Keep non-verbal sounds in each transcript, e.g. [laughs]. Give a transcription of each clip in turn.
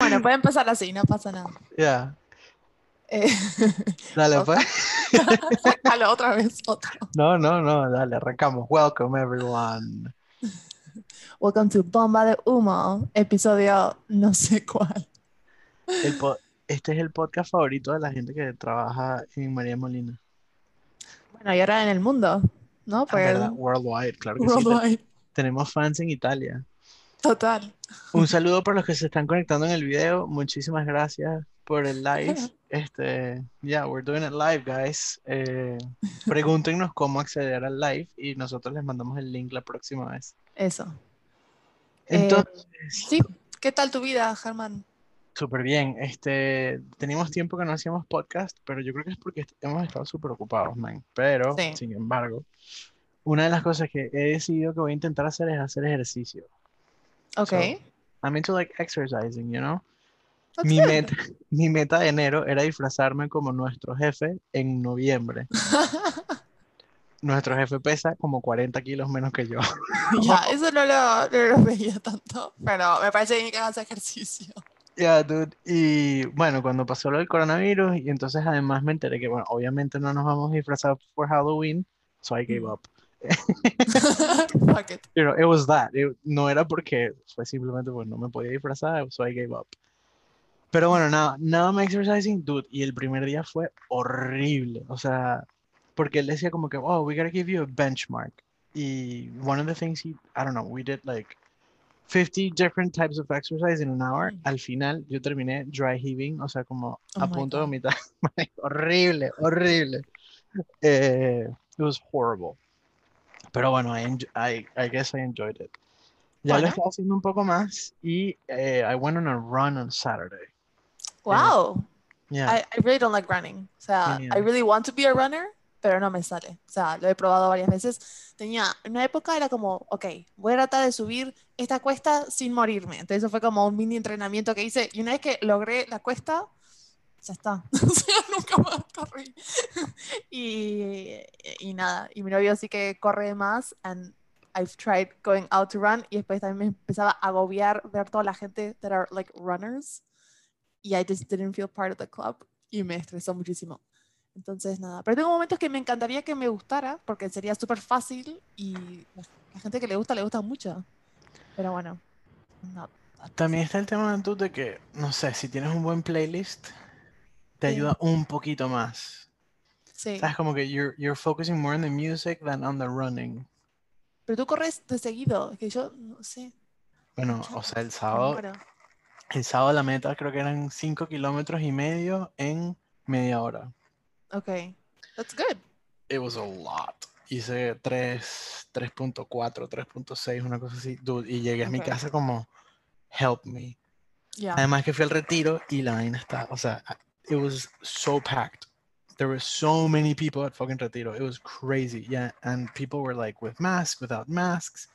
Bueno, puede empezar así, no pasa nada. Ya, Eh, [laughs] dale Otra. pues. [laughs] sácalo otra vez, otro. No, no, no, dale, arrancamos. Welcome everyone. Welcome to Bomba de Humo, episodio no sé cuál. El este es el podcast favorito de la gente que trabaja en María Molina. Bueno, y ahora en el mundo, ¿no? Ah, Pues. Worldwide, claro que sí. Tenemos fans en Italia. total. Un saludo para los que se están conectando en el video. Muchísimas gracias por el live. [laughs] Este, yeah, we're doing it live, guys. Eh, pregúntenos cómo acceder al live y nosotros les mandamos el link la próxima vez. Eso. Eh, Entonces, Sí, ¿qué tal tu vida, Germán? súper bien. Este, teníamos tiempo que no hacíamos podcast, pero yo creo que es porque hemos estado súper ocupados, man. Pero, Sí. sin embargo, una de las cosas que he decidido que voy a intentar hacer es hacer ejercicio. Ok. So, I'm into like exercising, you know? That's Mi good. meta, [laughs] mi meta de enero era disfrazarme como nuestro jefe en noviembre. [laughs] Nuestro jefe pesa como 40 kilos menos que yo. [laughs] Ya, eso no lo, no lo veía tanto, pero me parece bien que hagas ejercicio. Yeah, dude. Y bueno, cuando pasó lo del coronavirus, y entonces además me enteré que, bueno, obviamente no nos vamos a disfrazar por Halloween, so I gave up. [laughs] Fuck it. You know, it was that. It- no era porque fue simplemente porque no me podía disfrazar, so I gave up. Pero bueno, nada, nada más exercising, dude. Y el primer día fue horrible. O sea, porque él decía como que, oh, we gotta give you a benchmark. Y one of the things he, I don't know, we did like 50 different types of exercise in an hour. Mm. Al final yo terminé dry heaving, o sea, como Oh a punto de God. vomitar. [laughs] horrible, horrible. Eh, it was horrible. Pero bueno, I, I, I guess I enjoyed it. Ya lo Bueno. estaba haciendo un poco más y eh, I went on a run on Saturday. Wow. Yeah. I, I really don't like running. O sea, Me I really want to be a runner, pero no me sale. O sea, lo he probado varias veces. Tenía, en una época era como, ok, voy a tratar de subir esta cuesta sin morirme. Entonces eso fue como un mini entrenamiento que hice. Y una vez que logré la cuesta, ya está. [laughs] O sea, nunca más corrí. [laughs] Y, y nada, y mi novio sí que corre más. And I've tried going out to run. Y después también me empezaba a agobiar ver toda la gente that are like runners. Y I just didn't feel part of the club. Y me estresó muchísimo. Entonces, nada. Pero tengo momentos que me encantaría que me gustara, porque sería súper fácil y la, la gente que le gusta, le gusta mucho. Pero bueno. no. También está el tema de que, no sé, si tienes un buen playlist, te ayuda un poquito más. Sí. Sabes, como que you're, you're focusing more on the music than on the running. Pero tú corres de seguido, que yo no sé. Bueno, yo o sea, el sábado, el sábado la meta creo que eran 5 kilómetros y medio en media hora. Ok. That's good. It was a lot. Hice 3, 3.4, 3.6, una cosa así. Dude, y llegué a mi casa como, help me. Yeah. Además que fui al retiro y la vaina está, o sea, it was so packed. There were so many people at fucking retiro. It was crazy. Yeah, and people were like with masks, without masks,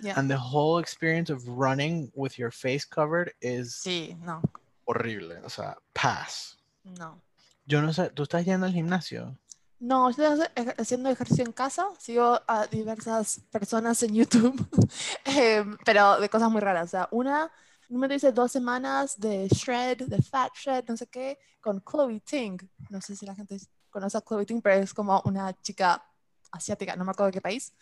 Yeah. and the whole experience of running with your face covered is Sí, no, horrible. O sea, pass. no. Yo no sé, ¿tú estás yendo al gimnasio? No, estoy ej- eh, haciendo ejercicio en casa, sigo a diversas personas en YouTube, [laughs] em, pero de cosas muy raras. O sea, una, me dice dos semanas de shred, de fat shred, no sé qué, con Chloe Ting. No sé si la gente conoce a Chloe Ting, pero es como una chica asiática, no me acuerdo de qué país,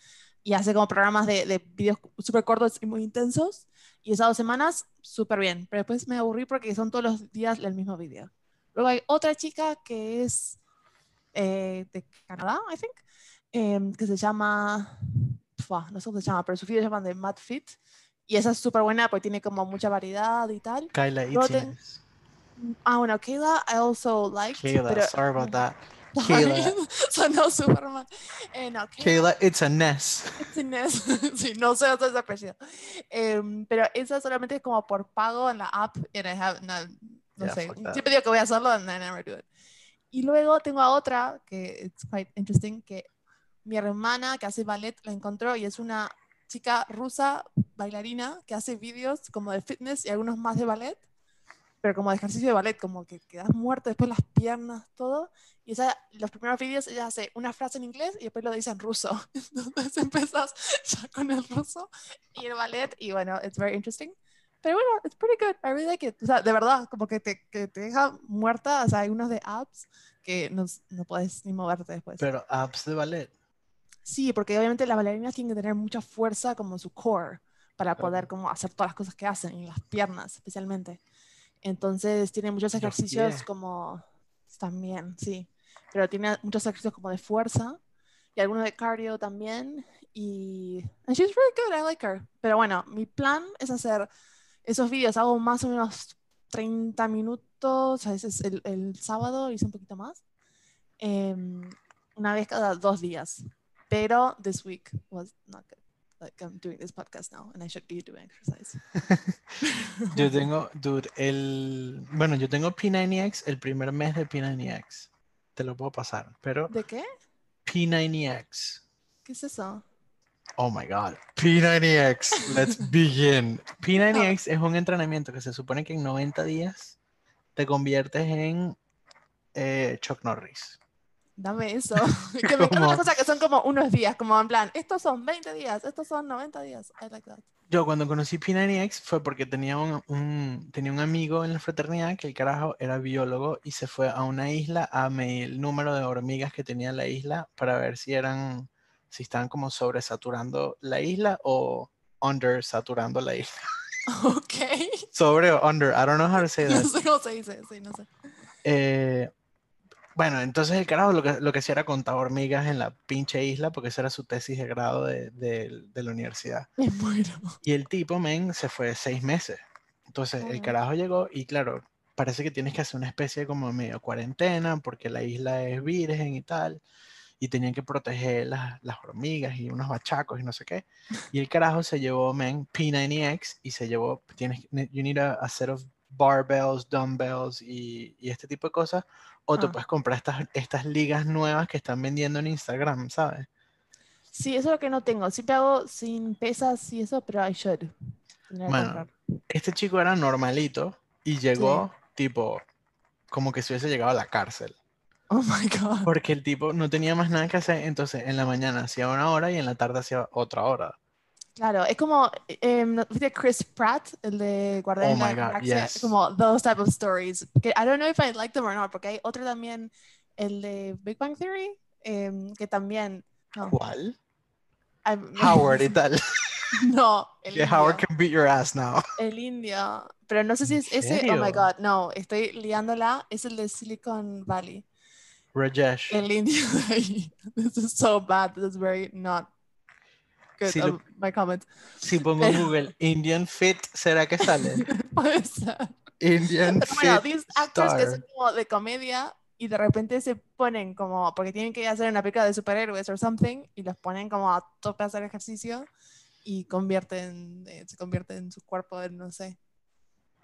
y hace como programas de, de videos súper cortos y muy intensos. Y esas dos semanas, súper bien, pero después me aburrí porque son todos los días el mismo video. Luego hay otra chica que es eh, de Canadá, I think, em, que se llama, no sé cómo se llama, pero sus videos se llaman de Mad Fit. Y esa es súper buena porque tiene como mucha variedad y tal. Ten- Itzias. Ah, bueno, Kayla, I also liked, Kayla, pero sorry about that. [laughs] Kayla. [laughs] sonó súper mal. Eh, no, Kayla, Kayla, it's a Ness. Inés, [laughs] sí, no sé hacer ese apellido. Em, pero esa solamente es como por pago en la app. And I have, no, no Yeah, sé. Siempre digo que voy a hacerlo and I never do it. Y luego tengo a otra que es quite interesting, que mi hermana que hace ballet la encontró y es una chica rusa bailarina que hace vídeos como de fitness y algunos más de ballet. pero como de ejercicio de ballet, como que quedas muerto, después las piernas, todo. Y esa, los primeros vídeos ella hace una frase en inglés y después lo dice en ruso. [laughs] Entonces empezás ya con el ruso y el ballet y bueno, it's very interesting. Pero bueno, it's pretty good. I really like it. O sea, de verdad, como que te, que te deja muerta. O sea, hay unos de apps que no, no puedes ni moverte después. Pero apps de ballet. Sí, porque obviamente las bailarinas tienen que tener mucha fuerza como en su core para Claro. poder como hacer todas las cosas que hacen, y las piernas especialmente. Entonces tiene muchos ejercicios pies. como también, sí, pero tiene muchos ejercicios como de fuerza y algunos de cardio también y and she's really good, I like her. Pero bueno, mi plan es hacer esos vídeos, hago más o menos 30 minutos, a veces el, el sábado hice un poquito más, em, una vez cada dos días. Pero this week was not good. Like I'm doing this podcast now and I should be doing exercise. [laughs] Yo tengo, dude, el. Bueno, yo tengo P90X, el primer mes de P90X. Te lo puedo pasar. Pero ¿De qué? P90X. ¿Qué es eso? Oh my God. P90X. Let's [laughs] begin. P90X es un entrenamiento que se supone que en 90 días te conviertes en eh, Chuck Norris. Dame eso. [laughs] [laughs] que me encantan cosas que son como unos días, como en plan, estos son 20 días, estos son 90 días. I like that. Yo cuando conocí P90X fue porque tenía un, un- tenía un amigo en la fraternidad que el carajo era biólogo y se fue a una isla a medir el número de hormigas que tenía la isla para ver si eran, si estaban como sobresaturando la isla o undersaturando la isla. [laughs] Ok. Sobre o under, I don't know how to say No that. sé cómo se dice, sí, no sé. Eh, bueno, entonces el carajo lo que, lo que hacía era contar hormigas en la pinche isla porque esa era su tesis de grado de, de- de la universidad. Y el tipo, men, se fue seis meses. Entonces el carajo llegó y claro, parece que tienes que hacer una especie como medio cuarentena porque la isla es virgen y tal. Y tenían que proteger las, las hormigas y unos bachacos y no sé qué. Y el carajo se llevó, men, P90X y se llevó, tienes, you need a, a set of barbells, dumbbells y, y este tipo de cosas. O te puedes comprar estas, estas ligas nuevas que están vendiendo en Instagram, ¿sabes? Sí, eso es lo que no tengo. Siempre hago sin pesas y eso, pero I should. Bueno, este chico era normalito y llegó tipo como que si hubiese llegado a la cárcel. Oh my God. Porque el tipo no tenía más nada que hacer, entonces en la mañana hacía una hora y en la tarde hacía otra hora. Claro, es como, ¿no ¿viste Chris Pratt, el de Guardianes Oh de la Galaxia? yes. Como those type of stories. Que I don't know if I like them or not, porque hay otro también, el de Big Bang Theory, em, que también, no, ¿Cuál? I'm- Howard y tal. [laughs] no, [laughs] el Que Howard can beat your ass now. el indio, pero no sé si ¿En es ese, oh my? God, no, estoy liándola, es el de Silicon Valley, Rajesh. el indio de ahí. [laughs] This is so bad, this is very not good Si lo- my comment. Si pongo en pero- Google Indian Fit, ¿será que sale? [laughs] Puede ser. Indian Pero bueno, Fit these actors que son Star. como de comedia y de repente se ponen como, porque tienen que hacer una película de superhéroes o something, y los ponen como a tope a hacer ejercicio y convierten, eh, se convierte en su cuerpo en, no sé.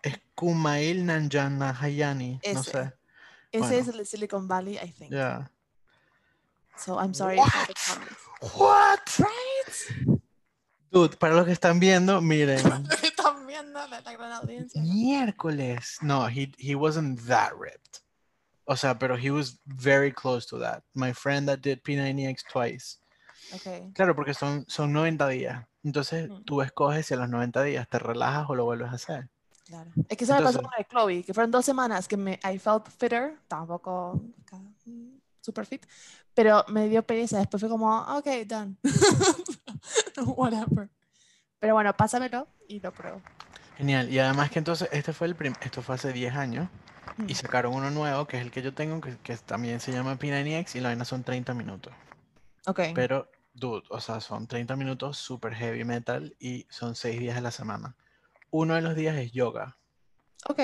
Es Kumail Nanjiani, no sé. Ese Bueno. es el de Silicon Valley, I think. Ya. So I'm sorry What? What? Right? Dude, para los que están viendo, miren. [laughs] Están viendo la, la gran audiencia. Miércoles. No, he, he wasn't that ripped. O sea, pero he was very close to that. My friend that did P90X twice. Okay. Claro, porque son, son 90 días. Entonces Mm. tú escoges si a los 90 días te relajas o lo vuelves a hacer. Claro. Es que eso me pasó con el Chloe, que fueron dos semanas que me I felt fitter, tampoco mm, super fit, pero me dio pereza. Después fue como, ok, done. [laughs] [laughs] Whatever. Pero bueno, pásamelo y lo pruebo. Genial. Y además que entonces este fue el prim- esto fue hace 10 años y Mm. sacaron uno nuevo que es el que yo tengo que, que también se llama P90X y la vaina son 30 minutos. Ok. Pero, dude, o sea, son 30 minutos super heavy metal y son 6 días a la semana. Uno de los días es yoga Ok.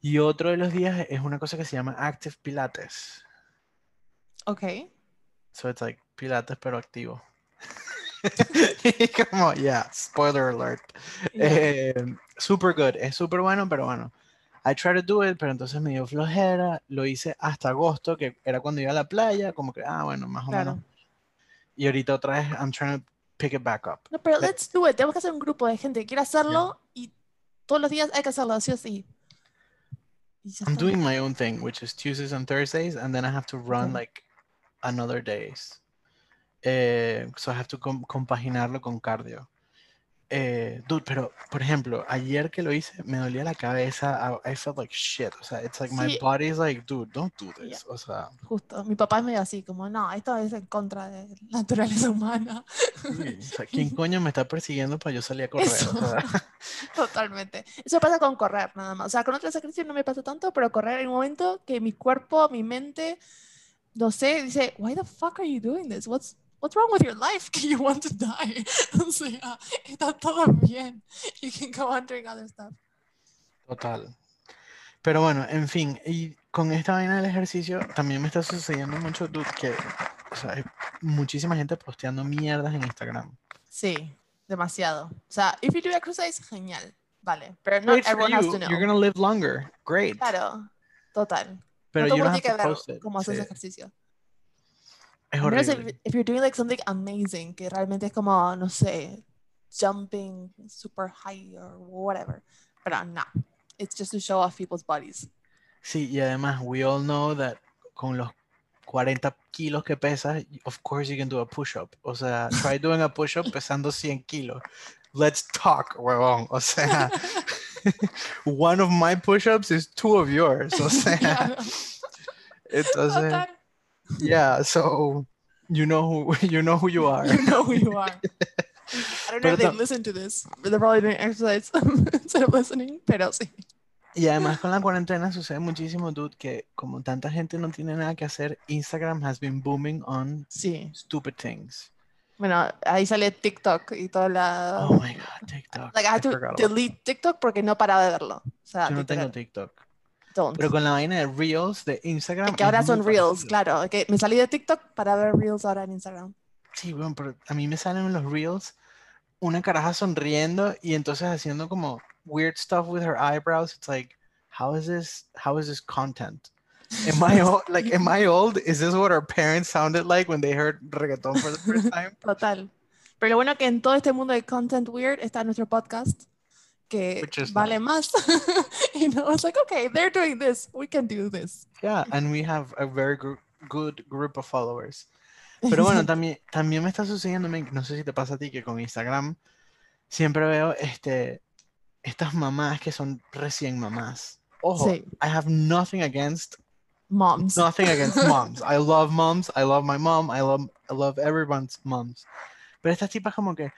y otro de los días es una cosa que se llama Active Pilates. Ok. So it's like Pilates pero activo. [laughs] Y como, yeah, spoiler alert. Yeah. Eh, super good, es super bueno, pero bueno. I tried to do it, pero entonces me dio flojera. Lo hice hasta agosto, que era cuando iba a la playa, como que, ah, bueno, más o Claro. menos. Y ahorita otra vez, I'm trying to pick it back up. No, pero Le- let's do it. Tenemos que hacer un grupo de gente que quiera hacerlo y todos los días hay que hacerlo, sí o sí. Ya I'm doing my own thing, which is Tuesdays and Thursdays, and then I have to run Okay. like another days. Eh, so I have to com- compaginarlo con cardio. Eh, dude, pero por ejemplo, ayer que lo hice, me dolía la cabeza. I, I felt like shit. O sea, it's like my Sí. body is like, dude, don't do Yeah. this. O sea, Justo, mi papá es medio así, como, no, esto es en contra de la naturaleza humana. sí, o sea, ¿quién [laughs] coño me está persiguiendo para yo salir a correr? O Eso. sea, [laughs] Totalmente. Eso pasa con correr, nada más. O sea, con otros ejercicios no me pasa tanto, pero correr en un momento que mi cuerpo, mi mente, no sé, dice, why the fuck are you doing this? What's, what's wrong with your life? [laughs] Que you want to die. [laughs] O sea, está todo bien. You can go on doing other stuff. Total. Pero bueno, en fin, y con esta vaina del ejercicio también me está sucediendo mucho, dude, que, o sea, hay muchísima gente posteando mierdas en Instagram. Sí, demasiado. O sea, if you do exercise, genial. Vale, pero for everyone has you, to know. you're gonna live longer, great. Claro, total. Pero no todo mundo tiene to que ver cómo haces Sí, ejercicio. Es horrible. if you're doing like something amazing, que realmente es como, no sé, jumping super high or whatever. Pero no, it's just to show off people's bodies. Sí, y además, we all know that con los 40 kilos que pesas, of course you can do a push-up. O sea, try doing a push-up pesando 100 kilos. Let's talk, huevón. O sea, [laughs] one of my push-ups is two of yours. O sea, [laughs] entonces. Yeah, so you know who [laughs] you know who you are. You know who you are. [laughs] I don't know Pero if they listen to this. They're probably doing exercise [laughs] instead of listening, pero sí. Y además con la cuarentena sucede muchísimo, dude, que como tanta gente no tiene nada que hacer, Instagram has been booming on Sí. stupid things. Bueno, ahí sale TikTok y toda la... Oh my god, TikTok. Like I had to delete TikTok porque no paraba de verlo. O sea, Yo no tengo TikTok. Don't. Pero con la vaina de Reels de Instagram. que ahora son Reels, claro. Que me salí de TikTok para ver Reels ahora en Instagram. Sí, bueno, pero a mí me salen en los Reels una caraja sonriendo y entonces haciendo como weird stuff with her eyebrows. It's like, how is this? How is this content? Am I [laughs] old? Like, am I old? Is this what our parents sounded like when they heard reggaeton for the first [laughs] time? Total. Pero lo bueno que en todo este mundo de content weird está nuestro podcast, que vale nice. más. you know, it's like, okay, they're doing this, we can do this. Yeah, and we have a very gr- good group of followers. Pero bueno, [laughs] también, también me está sucediendo, no sé si te pasa a ti, que con Instagram siempre veo este, estas mamás que son recién mamás. Ojo, Sí. I have nothing against Moms. nothing against [laughs] moms. I love moms. I love my mom. I love I love everyone's moms. Pero estas tipas como que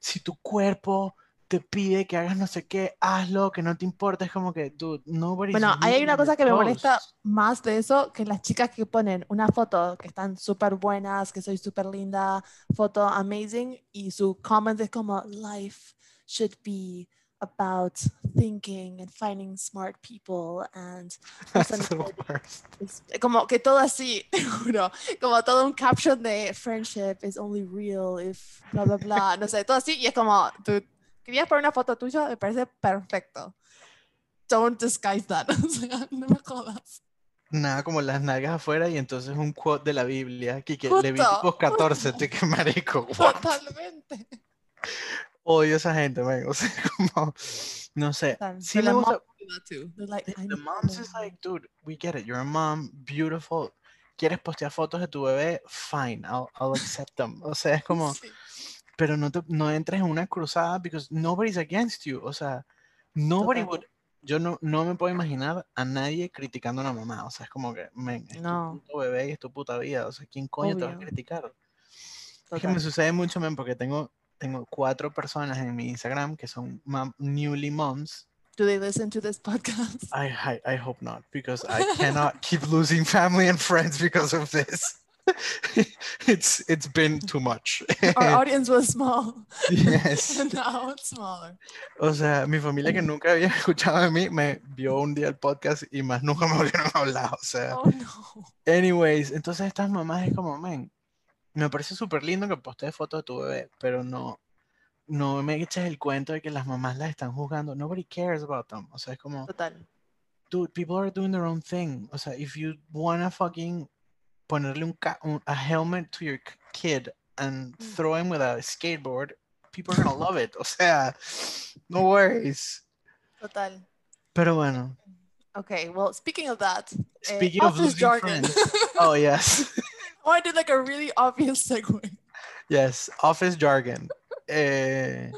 si tu cuerpo te pide que hagas no sé qué, hazlo, que no te importa, es como que dude, nobody's Bueno, hay una cosa que me molesta más de eso, que las chicas que ponen una foto que están súper buenas, que soy súper linda, foto amazing, y su comment es como, life should be about thinking and finding smart people and [laughs] como que todo así, [laughs] te juro, como todo un caption de friendship is only real if bla bla bla, no sé, todo así y es como, tú querías poner una foto tuya, me parece perfecto. Don't disguise that, [laughs] o sea, no me jodas. Nada como las nalgas afuera y entonces un quote de la Biblia, que, Levíticos 14, te que marico, what? Totalmente. Odio esa gente, man. O sea, [laughs] como, no sé. Sí do that too. Like, The "I the need moms is learn." like, dude, we get it. You're a mom, beautiful. ¿Quieres postear fotos de tu bebé? Fine, I'll, I'll accept them. O sea, es como, Sí, pero no, te, no entres en una cruzada because nobody's against you. O sea, nobody would. Yo no, no me puedo imaginar a nadie criticando a una mamá. O sea, es como que, men, es No. tu puto bebé y es tu puta vida. O sea, ¿quién coño te va a Obvio. criticar? Es que me sucede mucho, men, porque tengo, tengo cuatro personas en mi Instagram que son mam- newly moms. Do they listen to this podcast? I, I I hope not because I [laughs] cannot keep losing family and friends because of this. [laughs] it's it's been too much. Our [laughs] audience was small, yes. [laughs] and now it's smaller. O sea, mi familia que nunca había escuchado de mí me vio un día el podcast y más nunca me volvieron a hablar. O sea, Oh no. anyways, entonces estas mamás es como, men, me parece súper lindo que postees fotos de tu bebé, pero no no me eches el cuento de que las mamás las están juzgando. Nobody cares about them. O sea, es como Total. dude, people are doing their own thing. O sea, if you wanna fucking ponerle un, ca- un- a helmet to your kid and Mm. throw him with a skateboard, people are gonna love it. O sea, no worries. Total. Pero bueno, Okay, well, speaking of that, eh, Speaking of office jargon. friends. [laughs] Oh yes. [laughs] oh, I did like a really obvious segue. Yes, office jargon. Eh,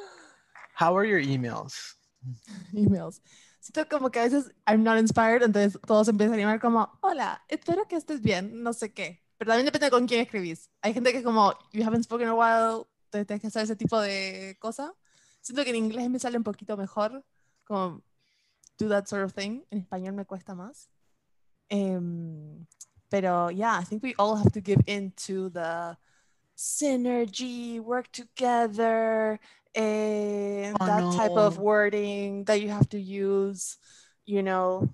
how are your emails? [laughs] Emails. Siento como que a veces I'm not inspired, entonces todos empiezan a animar como, hola, espero que estés bien, no sé qué. Pero también depende con quién escribís. Hay gente que es como, you haven't spoken a while, te tienes que hacer ese tipo de cosa. Siento que en inglés me sale un poquito mejor, como do that sort of thing. En español me cuesta más. Em, pero yeah, I think we all have to give in to the synergy, work together, and Oh, that type of wording that you have to use, you know.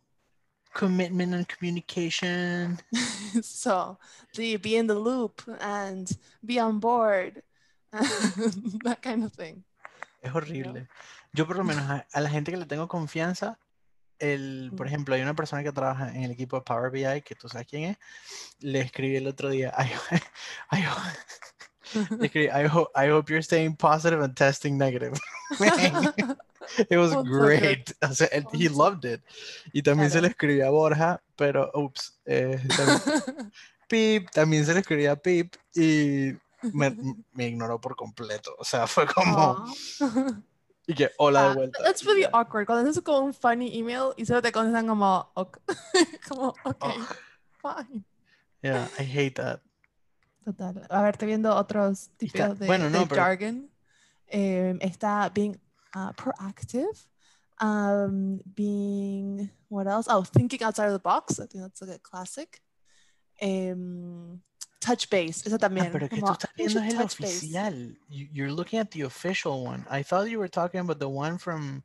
Commitment and communication. [laughs] so the be in the loop and be on board, [laughs] that kind of thing. Es horrible. Yo por lo menos a, a la gente que le tengo confianza, el, por Mm. ejemplo, hay una persona que trabaja en el equipo de Power BI, que tú sabes quién es, le escribí el otro día, I, I, ho- le I, ho- I hope you're staying positive and testing negative. [laughs] It was Oh, great. O sea, él- he Oh, loved it. Y también se le Claro. escribí a Borja, pero, ups, eh, también, [laughs] Pip, también se le escribí a Pip y me, me ignoró por completo. O sea, fue como, y que hola de Ah, vuelta. That's really ya. awkward. Cuando haces como un funny email y solo te contestan como, ok. [laughs] como, ok, Oh. fine. Yeah, I hate that. Total. A ver, estoy viendo otros Y está- de, bueno, no, de pero- jargon. Em, está being uh, proactive, um, being, what else? Oh, thinking outside of the box. I think that's like a classic. Em, touch base. Esa Ah, también. pero que tú estás viendo es el touch base." oficial. You, you're looking at the official one. I thought you were talking about the one from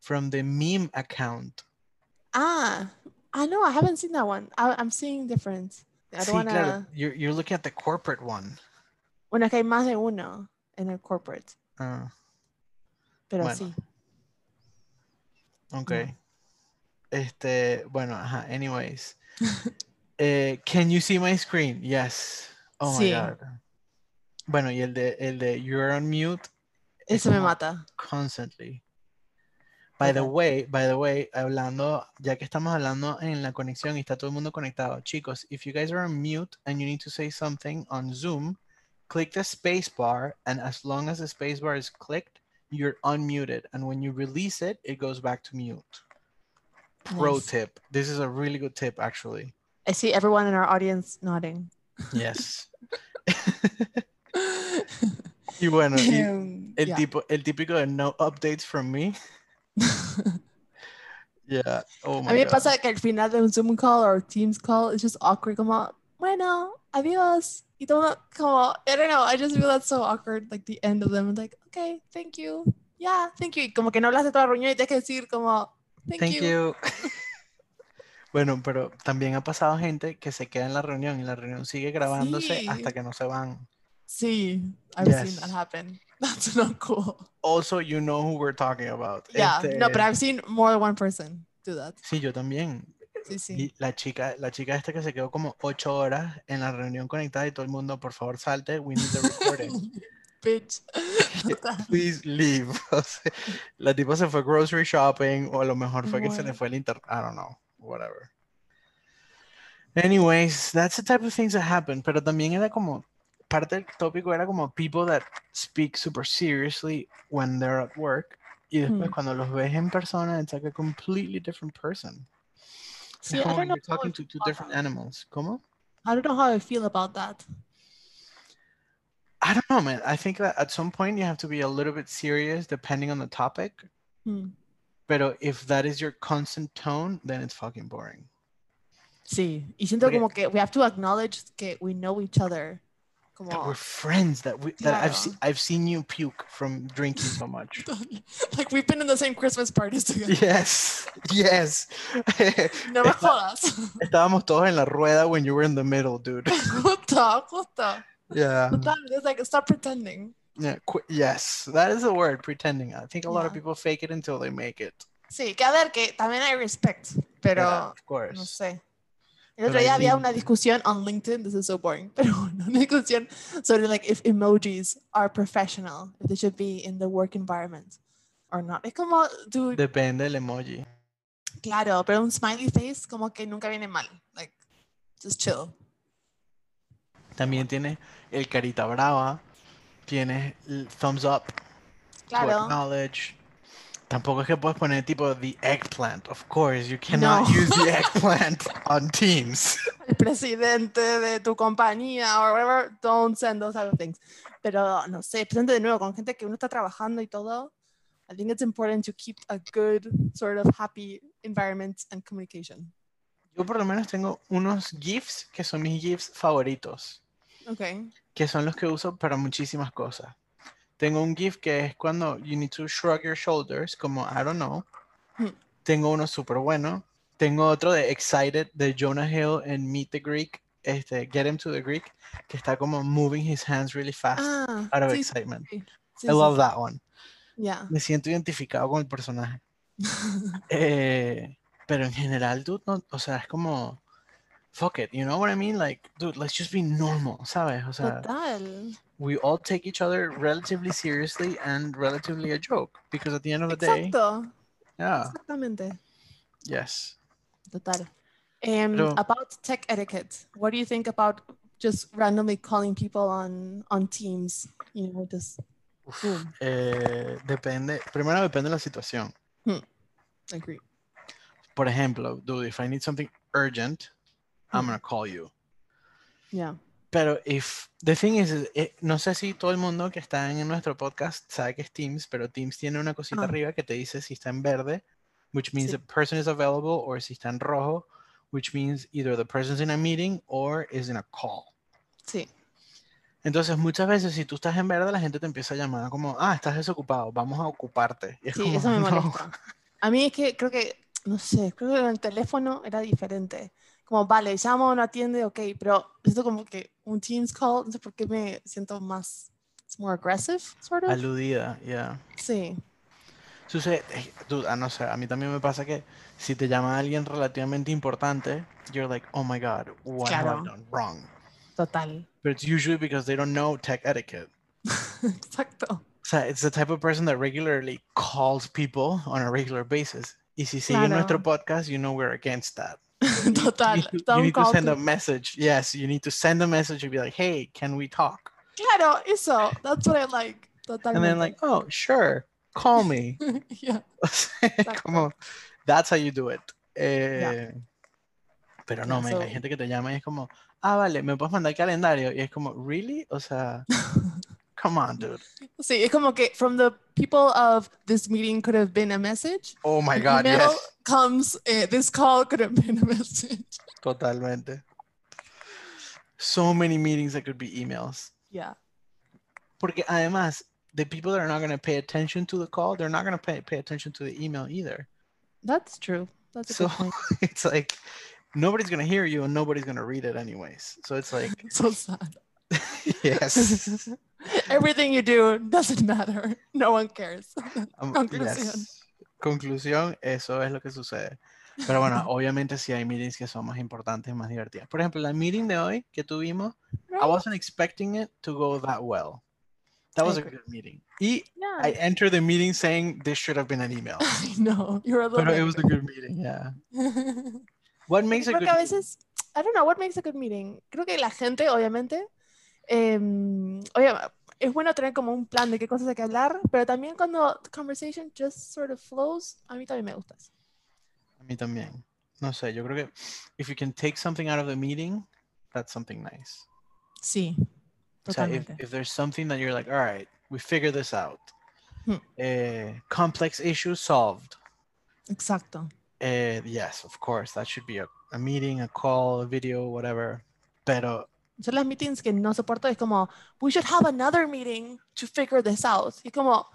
from the meme account. Ah, I know. I haven't seen that one. I, I'm seeing different. I Sí, wanna. claro. You're, you're looking at the corporate one. Bueno, es que hay más de uno en el corporate, Ah, pero Bueno. sí. ok. Este, bueno, ajá, anyways. [laughs] Eh, can you see my screen? Yes. Oh my Sí. god. Bueno, y el de el de you're on mute es Eso me mata. constantly. By the way, by the way, hablando, ya que estamos hablando en la conexión y está todo el mundo conectado, chicos, if you guys are on mute and you need to say something on Zoom, click the space bar, and as long as the space bar is clicked, you're unmuted. And when you release it, it goes back to mute. Pro Nice. tip. This is a really good tip, actually. I see everyone in our audience nodding. Yes. [laughs] y bueno, y el, yeah. tipo, el típico de no updates from me. Yeah. Oh A my mí me pasa que al final de un Zoom call o Teams call, it's just awkward, como, bueno, adiós. Y todo como, I don't know, I just feel that's so awkward, like the end of them, like, okay, thank you, yeah, thank you. Y como que no hablas de toda la reunión y tienes que decir como, thank, Thank you. you. [laughs] bueno, pero también ha pasado gente que se queda en la reunión y la reunión sigue grabándose hasta que no se van. Sí, I've seen that happen. [laughs] That's not cool. Also, you know who we're talking about. Yeah, no, but Este, I've seen more than one person do that. Sí, yo también. Sí, sí. Y la chica, la chica esta que se quedó como ocho horas en la reunión conectada y todo el mundo, por favor, salte. We need the recording. [laughs] Bitch. [laughs] Please leave. O sea, la tipa se fue grocery shopping o a lo mejor fue que se le Bueno. fue el internet. I don't know. Whatever. Anyways, that's the type of things that happen. Pero también era como, parte del tópico era como people that speak super seriously when they're at work. Y después Hmm. cuando los ves en persona, it's like a completely different person. Sí, I don't know you're talking to two different about- animals. ¿Cómo? I don't know how I feel about that. I don't know, man. I think that at some point you have to be a little bit serious depending on the topic. Hmm. But if that is your constant tone, then it's fucking boring. Sí, y siento Porque- como que we have to acknowledge que we know each other. That Como, we're friends. That we that I've se- I've seen you puke from drinking so much. [laughs] like we've been in the same Christmas parties together. yes, yes. [laughs] Está- jodas. Estábamos todos en la rueda when you were in the middle, dude. [laughs] Justo, justo. Yeah. Total, it's like stop pretending. Yeah. Qu- yes, that is the word. Pretending. I think a lot of people fake it until they make it. Sí, que a ver, que también hay respect, pero Yeah, of course. no sé. El otro día había una discusión on LinkedIn, this is so boring, [laughs] pero una discusión sobre like if emojis are professional, if they should be in the work environment or not. Es como, dude, Depende del emoji. Claro, pero un smiley face como que nunca viene mal. Like, just chill. También tiene el carita brava, tienes el thumbs up, to Claro. acknowledge. Tampoco es que puedes poner tipo the eggplant. Of course, you cannot No. use the eggplant on Teams. El presidente de tu compañía or whatever, don't send those type of things. Pero no sé, presente de nuevo con gente que uno está trabajando y todo. I think it's important to keep a good sort of happy environment and communication. Yo por lo menos tengo unos GIFs que son mis GIFs favoritos, Okay. que son los que uso para muchísimas cosas. Tengo un GIF que es cuando you need to shrug your shoulders, como I don't know. Hmm. Tengo uno súper bueno. Tengo otro de Excited de Jonah Hill en Meet the Greek, este, Get Him to the Greek, que está como moving his hands really fast Ah, out of sí, excitement. sí. Sí, I love that one. Yeah. Me siento identificado con el personaje. [laughs] Eh, pero en general, dude, no, o sea, es como, fuck it, you know what I mean? Like, dude, let's just be normal, ¿sabes? O sea, Total. we all take each other relatively seriously and relatively a joke because at the end of the day, Exacto. yeah, Exactamente. yes. Total. Um, Pero- about tech etiquette, what do you think about just randomly calling people on on Teams? You know, just Uf, boom. eh, depende, primero depende de la situación. Hmm. Agree. Por ejemplo, dude, if I need something urgent, I'm gonna call you. Yeah. Pero if the thing is, eh, no sé si todo el mundo que está en nuestro podcast sabe que es Teams, pero Teams tiene una cosita Ah. arriba que te dice si está en verde, which means Sí. the person is available, or si está en rojo, which means either the person's in a meeting or is in a call. Sí. Entonces, muchas veces si tú estás en verde, la gente te empieza a llamar como, ah, estás desocupado, vamos a ocuparte. Y es Sí, como, eso me [laughs] "No". molesta. A mí es que creo que, no sé, creo que en el teléfono era diferente. Como, vale, llamo, no atiende, ok, pero esto como que un Teams call, no sé por qué me siento más, it's more aggressive, sort of. Aludida, yeah. Sí, Sucede, eh, dude, ah, no sé, a mí también me pasa que si te llama alguien relativamente importante, you're like, oh my god, what have Claro. I done wrong? total. But it's usually because they don't know tech etiquette. [laughs] Exacto. O sea, it's the type of person that regularly calls people on a regular basis. Y si siguen nuestro Claro. podcast, you know we're against that. [laughs] Total. You need to, you need to send a message. Yes, you need to send a message and be like, hey, can we talk? Claro, eso. That's what I like. Totalmente. And then like, oh, sure, call me. [laughs] yeah. [laughs] O sea, como, that's how you do it. Eh, Pero no, Yeah, man, hay gente que te llama y es como, ah, vale, me puedes mandar el calendario. Y es como, really? O sea, come on, dude. Sí, es como que from the people of this meeting could have been a message. Oh my God, email yes. comes, eh, this call could have been a message. Totalmente. So many meetings that could be emails. Yeah. Porque además, the people that are not going to pay attention to the call, they're not going to pay, pay attention to the email either. That's true. That's a So good point. [laughs] it's like, nobody's going to hear you and nobody's going to read it anyways. So it's like, [laughs] So sad. [laughs] yes. [laughs] Everything you do doesn't matter. [laughs] No one cares. [laughs] Conclusión. yes. Conclusión, eso es lo que sucede. Pero bueno, obviamente sí hay meetings que son más importantes y más divertidas. Por ejemplo, la meeting de hoy que tuvimos, I wasn't expecting it to go that well. That was a good meeting. Y Yeah. I entered the meeting saying this should have been an email. Know. You're a little But it was a good meeting, yeah. What makes a Creo good veces, I don't know, what makes a good meeting. Creo que la gente, obviamente, em, oye, es bueno tener como un plan de qué cosas hay que hablar, pero también cuando the conversation just sort of flows, a mí también me gusta eso. A mí también. No sé, yo creo que if you can take something out of the meeting, that's something nice. Sí, O sea, if, totalmente. if there's something that you're like, all right, we figured this out. Hmm. Eh, complex issue solved. Exacto. Eh, yes, of course, that should be a, a meeting, a call, a video, whatever. Pero Son las meetings que no soporto, es como, we should have another meeting to figure this out. Y como,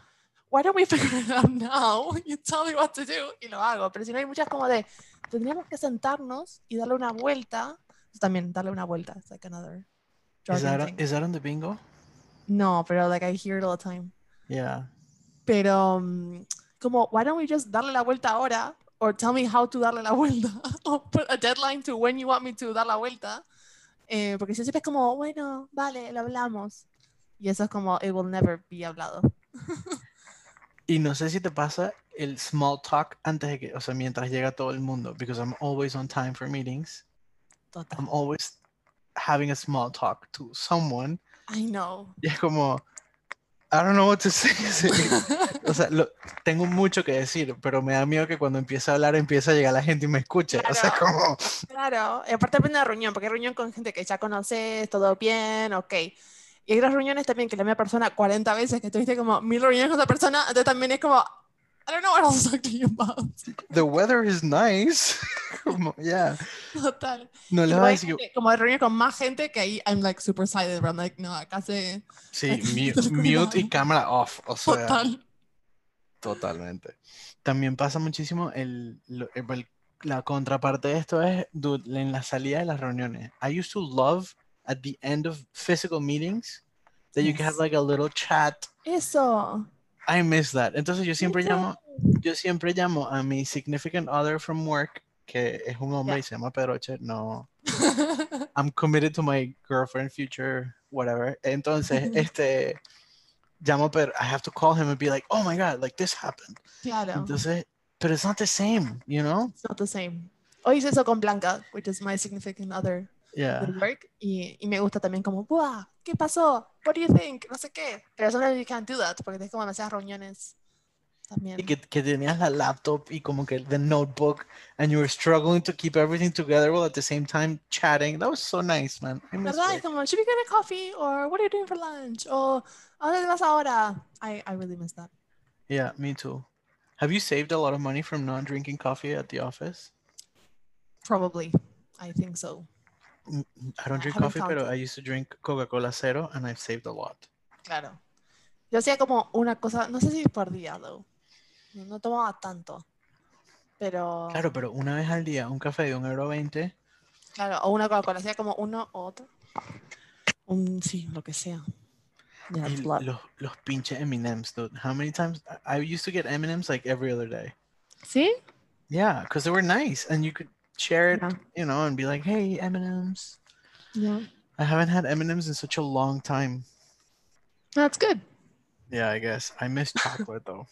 why don't we [laughs] figure it out now? You tell me what to do y lo hago. Pero si no hay muchas como de, tendríamos que sentarnos y darle una vuelta. También darle una vuelta. It's like another is that, is that on the bingo? No, pero like I hear it all the time. Yeah. Pero um, como, why don't we just darle la vuelta ahora? Or tell me how to darle la vuelta. [laughs] or put a deadline to when you want me to dar la vuelta. Eh, porque si siempre es como, bueno, vale, lo hablamos. Y eso es como, it will never be hablado. [laughs] Y no sé si te pasa el small talk antes de que, o sea, mientras llega todo el mundo, because I'm always on time for meetings. Total. I'm always having a small talk to someone. I know. Y es como, I don't know what to say. [laughs] o sea, lo- tengo mucho que decir, pero me da miedo que cuando empiece a hablar empiece a llegar la gente y me escuche. O sea, Claro. como, Claro, y aparte depende de la reunión, porque hay reunión con gente que ya conoces, todo bien, ok. Y hay otras reuniones también que la misma persona 40 veces, que tuviste como mil reuniones con esa persona, entonces también es como, I don't know what I was [laughs] talking about. the weather is nice. [laughs] como, ya. Total. No luego voy a como hay reuniones con más gente que ahí I'm like super silent, but I'm like, no, acá se... Sí, Ay, mu- ten mute y cámara off. O sea, Total. totalmente. También pasa muchísimo el, el- la contraparte de esto es, dude, en la salida de las reuniones. I used to love at the end of physical meetings that you can have Yes. like a little chat. Eso. I miss that. Entonces yo siempre llamo, yo siempre llamo a mi significant other from work, que es un hombre Yeah. y se llama Pedroche. No, [laughs] I'm committed to my girlfriend, future, whatever. Entonces, este, llamo, pero I have to call him and be like, oh my God, like this happened. claro. Entonces, but it's not the same, you know? It's not the same. Hoy hice eso con Blanca, which is my significant other Yeah. work, y, y me gusta también como, ¡buah! ¿Qué pasó? What do you think? No sé qué. Pero sometimes you can't do that, porque tienes como demasiadas reuniones también. Y que, que tenías la laptop y como que the notebook and you were struggling to keep everything together while at the same time chatting. That was so nice, man. I ¿Verdad? Work. como, should we get a coffee? Or what are you doing for lunch? O, ¿a dónde vas ahora? I, I really miss that. Yeah, me too. Have you saved a lot of money from not drinking coffee at the office? Probably. I think so. I don't drink coffee, pero. I used to drink Coca-Cola Zero and I've saved a lot. Claro. Yo hacía como una cosa, no sé si por día, though. No, tomaba tanto. Pero, Claro, pero una vez al día, un café de un euro veinte, claro, o una Coca-Cola, hacía como uno o otro. Un, sí, lo que sea. Yeah, los, los pinches M&M's, dude. How many times? I I used to get M&M's like every other day. ¿Sí? Yeah, because they were nice and you could share it, Yeah. you know, and be like, hey, M&M's. Yeah. I haven't had M&M's in such a long time. That's good. Yeah, I guess. I miss [laughs] chocolate though.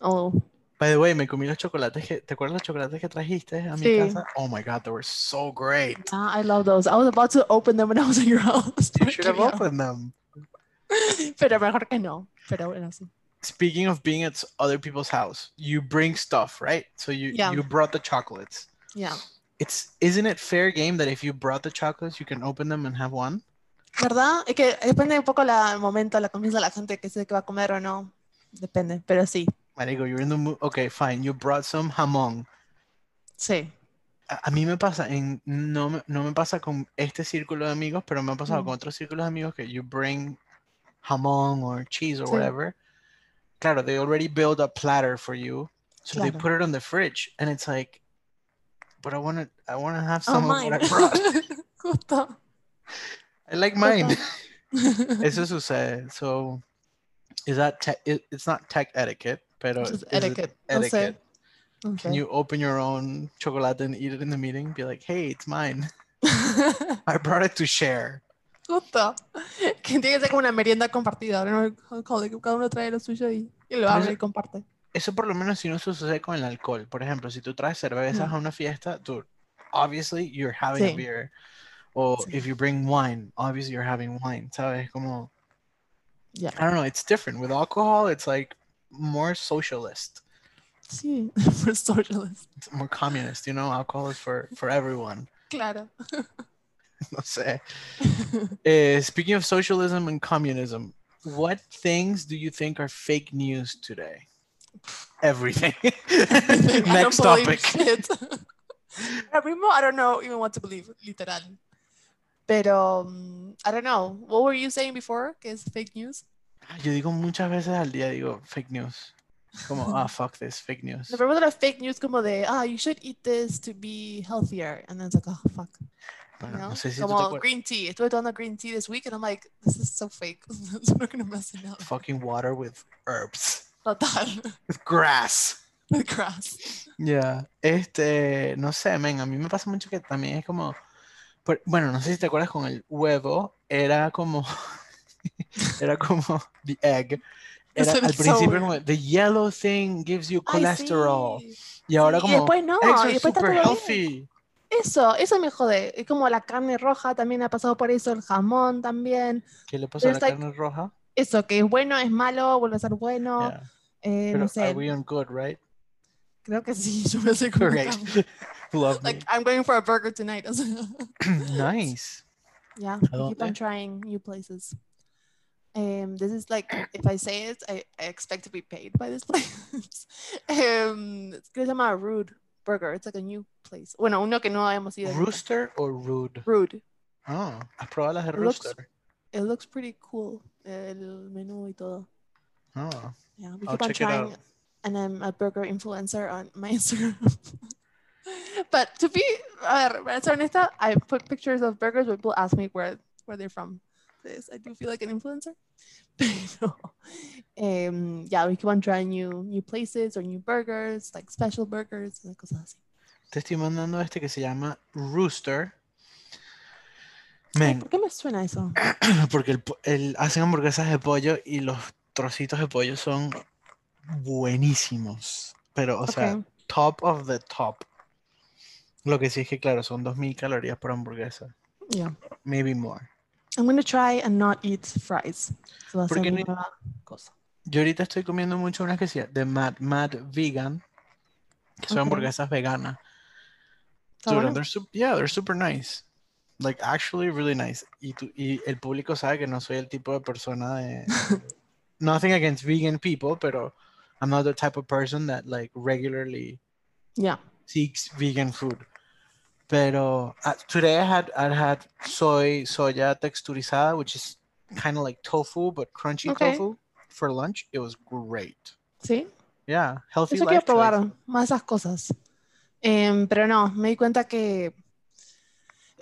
Oh, By the way, me comí los chocolates que, ¿te acuerdas los chocolates que trajiste a mi Sí. casa? Oh my god, they were so great. yeah, I love those. I was about to open them when I was in your house. You should have [laughs] opened them. [laughs] Pero mejor que no. Pero bueno, sí. Speaking of being at other people's house, you bring stuff, right? So you Yeah. you brought the chocolates. Yeah. It's isn't it fair game that if you brought the chocolates, you can open them and have one? ¿Verdad? Es que depende un poco la- el momento, la confianza de la gente que sé que va a comer o no. Depende, pero sí. Marico, you're in the mood. Okay, fine. You brought some jamón. Sí. A, a mí me pasa en no me, no me pasa con este círculo de amigos, pero me ha pasado Mm. con otros círculos de amigos que you bring jamón or cheese or Sí. whatever. Claro, they already build a platter for you, so they put it on the fridge, and it's like, but I want to I want to have Oh, some of mine. what I [laughs] brought. Justo. I like mine. [laughs] Eso sucede. So, is that te- it, it's not tech etiquette, pero Just is it etiquette. No etiquette? No Can you open your own chocolate and eat it in the meeting? Be like, hey, it's mine. [laughs] I brought it to share. Justo. Que tiene que ser como una merienda compartida. ¿no? De que cada uno trae lo suyo y, y lo abre y comparte. Eso por lo menos si no sucede con el alcohol. Por ejemplo, si tú traes cervezas Mm. a una fiesta, dude, obviously you're having a beer. O Sí. if you bring wine, obviously you're having wine. ¿Sabes? Como, Ya. I don't know, it's different. With alcohol, it's like more socialist. Sí. [laughs] For socialist. It's more communist, you know? Alcohol is for, for everyone. Claro. [laughs] no sé. [laughs] Eh, speaking of socialism and communism, what things do you think are fake news today? Everything. [laughs] I don't Next topic. Ahora [laughs] I don't know even what to believe, literal. But mm, I don't know. What were you saying before? Que es fake news? Yo digo muchas veces al día, digo fake news. Como, ah, fuck this, fake news. No, pero fake news como de, ah, you should eat this to be healthier. And then it's like, oh, fuck. you Bueno, know? no sé si como green tea. Estuve tomando green tea this week and I'm like, this is so fake. [laughs] Eso no gonna mess it up. Fucking water with herbs. Total. Grass. [laughs] Grass. Yeah. Este, no sé, men, a mí me pasa mucho que también es como, por- bueno, no sé si te acuerdas con el huevo, era como, [laughs] era como the egg, era al principio como the yellow thing gives you Ay, cholesterol sí. y ahora Sí, y como después no, y después está super bien. healthy. Eso, eso me jode. Es como la carne roja también ha pasado por eso, el jamón también. ¿Qué le pasó a la like- carne roja? Eso, que es bueno, es malo, vuelve a ser bueno. Yeah. eh, Pero no are sé, we on good, right? creo que sí, [laughs] yo me sé Great. [laughs] Love me. Like, I'm going for a burger tonight. [clears throat] nice. Yeah, ¿A we keep on trying new places. Um, this is like, [clears throat] if I say it, I, I expect to be paid by this [laughs] place. um, es que se llama Rude Burger. It's like a new place. Bueno, uno que no hemos ido. Rooster o rude? Rude. Ah, ¿has probado las de It looks- rooster? It looks pretty cool. El menú y todo. Ah, Yeah, we I'll keep on trying. And I'm a burger influencer on my Instagram. [laughs] but to be, para honesta, I put pictures of burgers, but people ask me where, where they're from. This, I do feel like an influencer. [laughs] Pero, um, yeah, we keep on trying new, new places or new burgers, like special burgers, cosas así. te estoy mandando este que se llama Rooster. Ay, ¿Por qué me suena eso? [clears throat] porque el, el- hacen hamburguesas de pollo y los trocitos de pollo son buenísimos. Pero, o sea, Okay. top of the top. Lo que sí es que, claro, son 2000 calorías por hamburguesa. Yeah. Maybe more. I'm going to try and not eat fries. So va a ¿Por ser qué mi no- nueva cosa. Yo ahorita estoy comiendo mucho unas que se de Mad Mad Vegan, que son Ok. hamburguesas veganas. And they're yeah, they're super nice. Like actually really nice. Y, tu- y el público sabe que no soy el tipo de persona de [laughs] nothing against vegan people, pero I'm not the type of person that like regularly Yeah. seeks vegan food. Pero uh, today I had I had soy soya texturizada, which is kind of like tofu but crunchy Okay. tofu for lunch. It was great. ¿Sí? Yeah, healthy Eso quiero probar choice. más esas cosas. Em, pero no, me di cuenta que,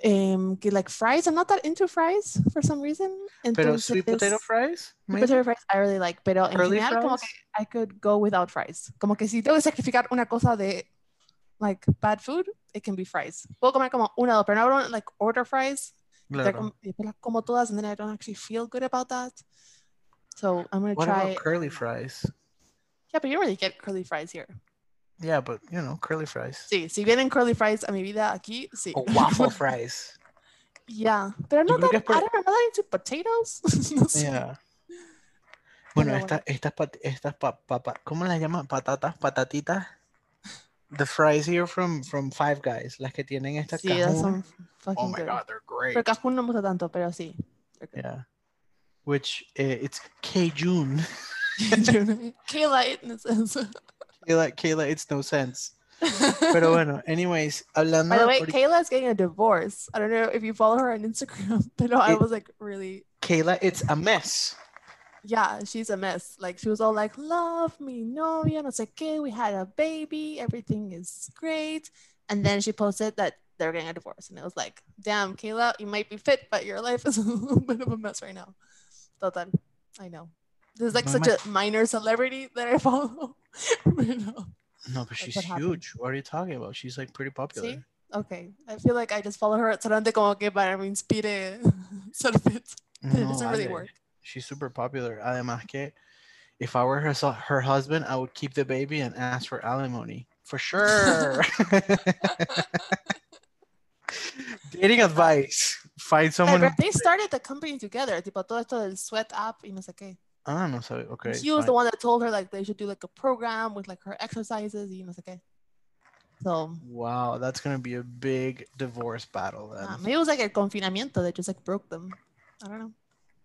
em, que like fries, I'm not that into fries for some reason. Pero sweet potato fries, sweet potato fries I really like, pero en Curly general como que fries? I could go without fries. Como que si tengo que sacrificar una cosa de like bad food, it can be fries. Puedo comer como una o dos, pero no I don't like order fries. Claro. com- y después las como todas and then I don't actually feel good about that. So I'm gonna What try. about curly fries? Yeah, but you don't really get curly fries here. Yeah, but you know, curly fries. Sí, si vienen curly fries a mi vida aquí, sí. O waffle [laughs] fries. Yeah, pero Yo no creo that, por- I don't know, not that into potatoes. [laughs] no sé. Yeah. Bueno, estas, pat- estas pa- papa- ¿cómo las llaman? Patatas, patatitas. The fries here from, from Five Guys, las que tienen esta Sí, fucking Oh my good. god, they're great. Pero cajún no me gusta tanto, pero sí. they're. Yeah. Which eh, it's Cajun. Kayla, it in a sense. Kayla, Kayla, it's no sense. [laughs] Pero bueno, anyways, hablando By the way, Kayla is getting a divorce. I don't know if you follow her on Instagram, [laughs] but I It- was like really, Kayla, it's a mess. yeah, she's a mess. Like she was all like, "Love me, novia, no sé qué. We had a baby. Everything is great." And then she posted that they're getting a divorce, and it was like, "Damn, Kayla, you might be fit, but your life is [laughs] a little bit of a mess right now." Total, I know. This is like No such me- a minor celebrity that I follow. [laughs] Pero- No, but she's happened. huge. What are you talking about? She's like pretty popular. Sí. Okay, I feel like I just follow her solamente como que para me inspire [laughs] ser fit. It No, doesn't really work. She's super popular. Además que if I were her her husband, I would keep the baby and ask for alimony. For sure. [laughs] Dating advice. Find someone. who- they started the company together, tipo todo esto del sweat app y no sé qué. Ah, no sabe. Okay. he was fine. the one that told her like they should do like a program with like her exercises You know, qué. So Wow, that's gonna be a big divorce battle then. uh, maybe it was like el confinamiento that just like broke them. I don't know.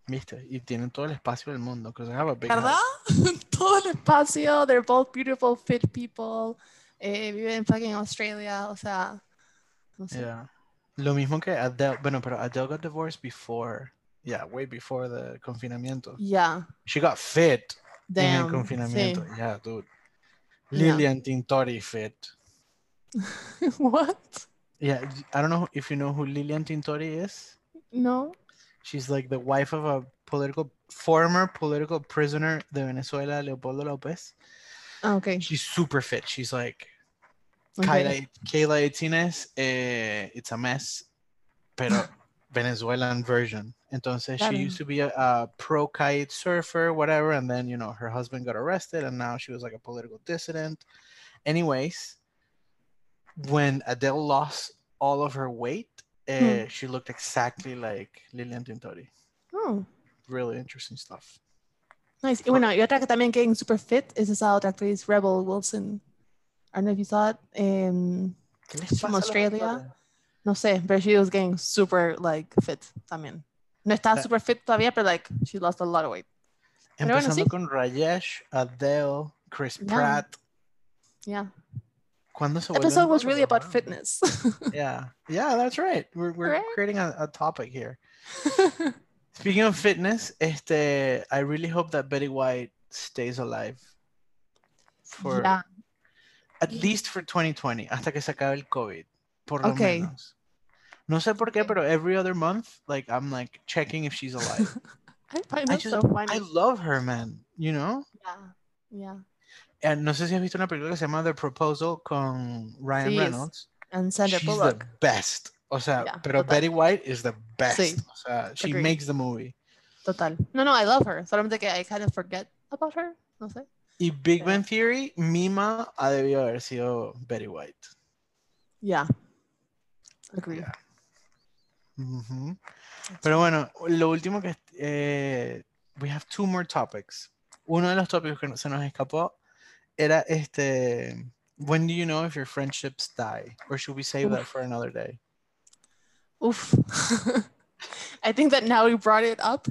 ¿Viste? Y tienen todo el espacio del mundo because I have a big ¿Verdad? [laughs] todo el espacio. They're both beautiful, fit people. Eh, viven en fucking Australia. O sea, no sé. Yeah. Lo mismo que Adele. Bueno, pero Adele got divorced before. Yeah, way before the confinamiento. Yeah. She got fit Damn. confinamiento. sí. Yeah, dude. Yeah. Lilian Tintori fit. [laughs] What? Yeah, I don't know if you know who Lilian Tintori is. No. She's like the wife of a political former political prisoner de Venezuela, Leopoldo López. Ah, okay. She's super fit. She's like okay. Kayla, Kayla eh, it's a mess. Pero Venezuelan version. Entonces Claro. she used to be a, a pro kite surfer, whatever, and then you know her husband got arrested, and now she was like a political dissident. Anyways, when Adele lost all of her weight, uh, she looked exactly like Lilian Tintori. Oh, Really interesting stuff. nice. Y bueno, y otra que también getting super fit es esa otra actriz, Rebel Wilson. I don't know if you saw it. Um, ¿Qué les She's from Australia. No sé, but she was getting super like fit también. No está La- super fit todavía, pero like she lost a lot of weight. Pero bueno, Empezando sí. con Rajesh, Adele, Chris Yeah. Pratt. Yeah. ¿Cuándo se episode was really about fitness. [laughs] Yeah, yeah, that's right. We're, we're Right? creating a, a topic here. [laughs] Speaking of fitness, este, I really hope that Betty White stays alive for yeah. at least for 2020, hasta que se acabe el COVID, por lo Okay. menos. No sé por qué, pero every other month, like I'm like checking if she's alive. [laughs] I find I just, so funny. I love her, man. You know. yeah. Yeah. And no sé si has visto una película que se llama The Proposal con Ryan Sí, Reynolds. And Sandra She's Bullock. the best. O sea, Yeah, pero total. Betty White is the best. Sí, O sea, she agree. makes the movie. Total. No, no, I love her. Solamente que I kind of forget about her. No sé. Y Big Yeah. Bang Theory, Mima ha debido haber sido Betty White. Yeah. Agree. Yeah. Ujú. Pero bueno, lo último que eh, we have two more topics. Uno de los tópicos que no- se nos escapó era este when do you know if your friendships die or should we save that Uf. for another day? Oof. [laughs] I think that now we brought it up.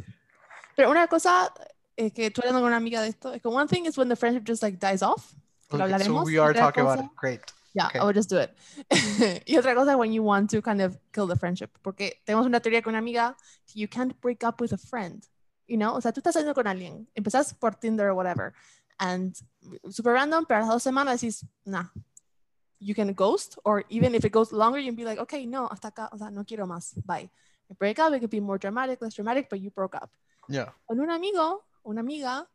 Pero una cosa eh, que tú hablando con una amiga de esto, es que one thing is when the friendship just like dies off. que lo Okay, so hablaremos, we y are otra talking about cosa- it. Great. Yeah, Okay. I would just do it. [laughs] y otra cosa, when you want to kind of kill the friendship, porque tenemos una teoría con una amiga, you can't break up with a friend, you know? O sea, tú estás saliendo con alguien, empezás por Tinder or whatever, and super random, pero a las dos semanas decís, nah, you can ghost, or even if it goes longer, you can be like, okay, no, hasta acá, o sea, no quiero más, bye. You break up, it could be more dramatic, less dramatic, but you broke up. Yeah. Con un amigo, una amiga,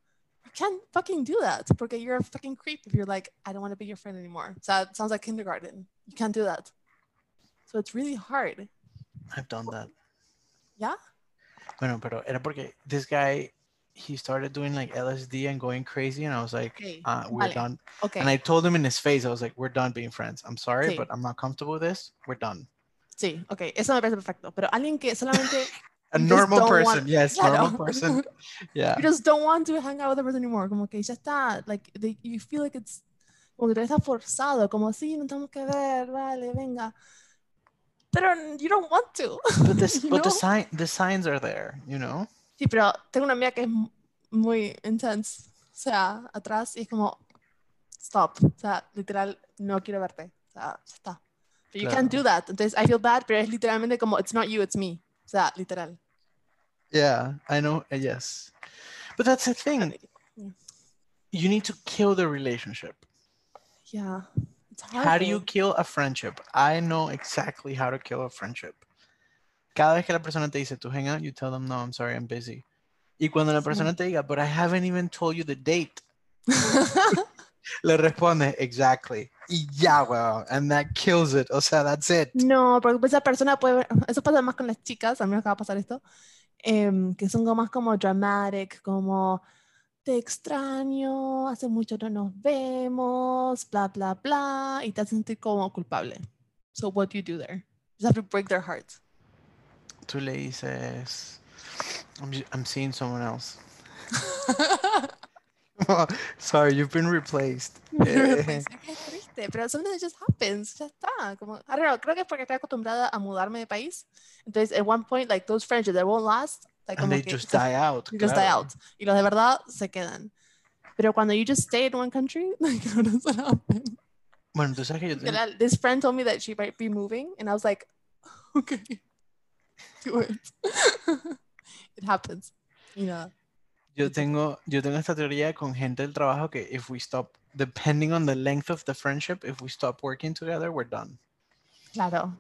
you can't fucking do that porque you're a fucking creep if you're like, I don't want to be your friend anymore. So it sounds like kindergarten. You can't do that. So it's really hard. I've done that. Yeah? Bueno, pero era porque this guy he started doing like LSD and going crazy and I was like, Okay, uh, we're vale. done. Okay. And I told him in his face, I was like, we're done being friends. I'm sorry, Sí. but I'm not comfortable with this. We're done. Sí, ok, eso me parece perfecto. Pero alguien que solamente [laughs] A You normal person, want- yes, Claro. normal person. [laughs] Yeah. you just don't want to hang out with the person anymore. Como que ya está, like, they, you feel like it's, como que está forzado, como sí, no tenemos que ver, vale, venga. Pero you don't want to. But this [laughs] but the sign the signs are there, you know? Sí, pero tengo una amiga que es muy intense. O sea, atrás y es como, stop. O sea, literal, no quiero verte. O sea, ya está. But you can't do that. Entonces, I feel bad, pero es literalmente como, it's not you, it's me. O sea, literal. Yeah, I know. uh, yes. But that's the thing. You need to kill the relationship. Yeah. It's hard. How do you kill a friendship? I know exactly how to kill a friendship. Cada vez que la persona te dice to hang out, you tell them, no, I'm sorry, I'm busy. Y cuando la persona te diga, but I haven't even told you the date, [laughs] le responde, exactly. Y ya, weón. And that kills it. O sea, that's it. No, porque esa persona puede eso pasa más con las chicas, a mí me va a pasar esto, em, que son como más como dramatic, como te extraño, hace mucho no nos vemos, bla, bla, bla, y te hacen sentir como culpable. So what do you do there? You have to break their heart. Tú le dices, I'm, I'm seeing someone else. [laughs] [laughs] Sorry, you've been replaced. [laughs] [laughs] Qué triste, pero sometimes it just happens, ya está. Como, I don't know, creo que es porque estoy acostumbrada a mudarme de país. Entonces, at one point, like those friendships that won't last, like, and they just die out. you just die out. Y los de verdad se quedan. Pero cuando you just stay in one country, like, how does that happen? Bueno, tú sabes que yo tengo, Literal, This friend told me that she might be moving, and I was like, okay, do it. it happens. You know. Yo tengo, yo tengo esta teoría con gente del trabajo que if we stop, depending on the length of the friendship, if we stop working together, we're done. Claro.